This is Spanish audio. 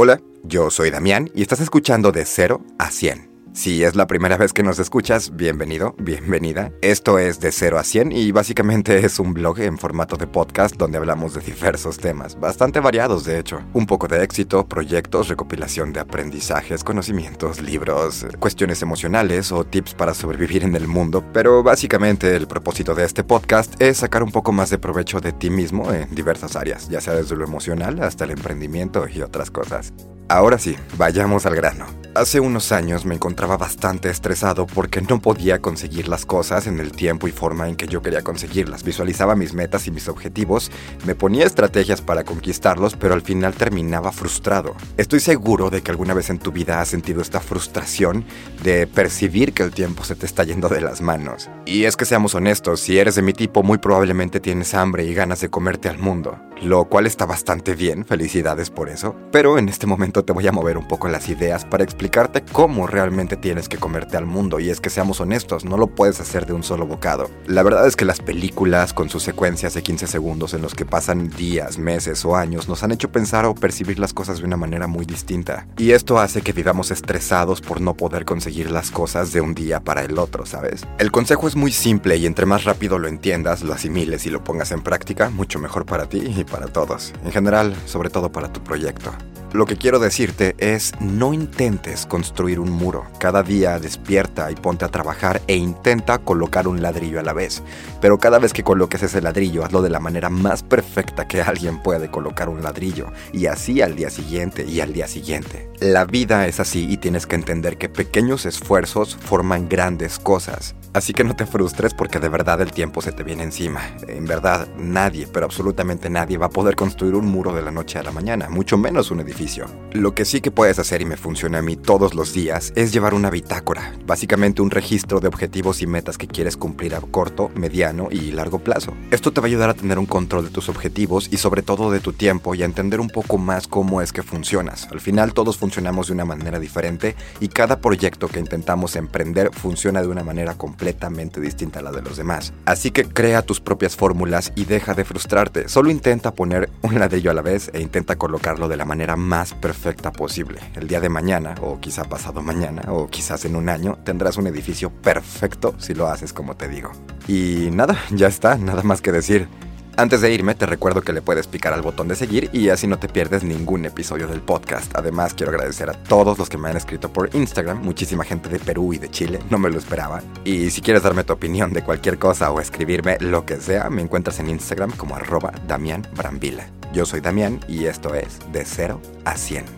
Hola, yo soy Damián y estás escuchando de 0 a 100 si es la primera vez que nos escuchas, bienvenido, bienvenida. Esto es de 0 a 100 y básicamente es un blog en formato de podcast donde hablamos de diversos temas, bastante variados de hecho. Un poco de éxito, proyectos, recopilación de aprendizajes, conocimientos, libros, cuestiones emocionales o tips para sobrevivir en el mundo, pero básicamente el propósito de este podcast es sacar un poco más de provecho de ti mismo en diversas áreas, ya sea desde lo emocional hasta el emprendimiento y otras cosas. Ahora sí, vayamos al grano. Hace unos años me encontraba bastante estresado porque no podía conseguir las cosas en el tiempo y forma en que yo quería conseguirlas. Visualizaba mis metas y mis objetivos, me ponía estrategias para conquistarlos, pero al final terminaba frustrado. Estoy seguro de que alguna vez en tu vida has sentido esta frustración de percibir que el tiempo se te está yendo de las manos. Y es que seamos honestos, si eres de mi tipo muy probablemente tienes hambre y ganas de comerte al mundo lo cual está bastante bien, felicidades por eso, pero en este momento te voy a mover un poco las ideas para explicarte cómo realmente tienes que comerte al mundo y es que seamos honestos, no lo puedes hacer de un solo bocado. La verdad es que las películas con sus secuencias de 15 segundos en los que pasan días, meses o años nos han hecho pensar o percibir las cosas de una manera muy distinta y esto hace que vivamos estresados por no poder conseguir las cosas de un día para el otro, ¿sabes? El consejo es muy simple y entre más rápido lo entiendas, lo asimiles y lo pongas en práctica, mucho mejor para ti y para todos, en general, sobre todo para tu proyecto. Lo que quiero decirte es no intentes construir un muro. Cada día despierta y ponte a trabajar e intenta colocar un ladrillo a la vez. Pero cada vez que coloques ese ladrillo, hazlo de la manera más perfecta que alguien puede colocar un ladrillo. Y así al día siguiente y al día siguiente. La vida es así y tienes que entender que pequeños esfuerzos forman grandes cosas. Así que no te frustres porque de verdad el tiempo se te viene encima. En verdad, nadie, pero absolutamente nadie va a poder construir un muro de la noche a la mañana, mucho menos un edificio. Lo que sí que puedes hacer y me funciona a mí todos los días es llevar una bitácora, básicamente un registro de objetivos y metas que quieres cumplir a corto, mediano y largo plazo. Esto te va a ayudar a tener un control de tus objetivos y sobre todo de tu tiempo y a entender un poco más cómo es que funcionas. Al final todos funcionamos de una manera diferente y cada proyecto que intentamos emprender funciona de una manera completa completamente distinta a la de los demás. Así que crea tus propias fórmulas y deja de frustrarte. Solo intenta poner un ladrillo a la vez e intenta colocarlo de la manera más perfecta posible. El día de mañana, o quizá pasado mañana, o quizás en un año, tendrás un edificio perfecto si lo haces como te digo. Y nada, ya está, nada más que decir. Antes de irme, te recuerdo que le puedes picar al botón de seguir y así no te pierdes ningún episodio del podcast. Además, quiero agradecer a todos los que me han escrito por Instagram, muchísima gente de Perú y de Chile, no me lo esperaba. Y si quieres darme tu opinión de cualquier cosa o escribirme lo que sea, me encuentras en Instagram como arroba Damián Brambila. Yo soy Damián y esto es De 0 a 100.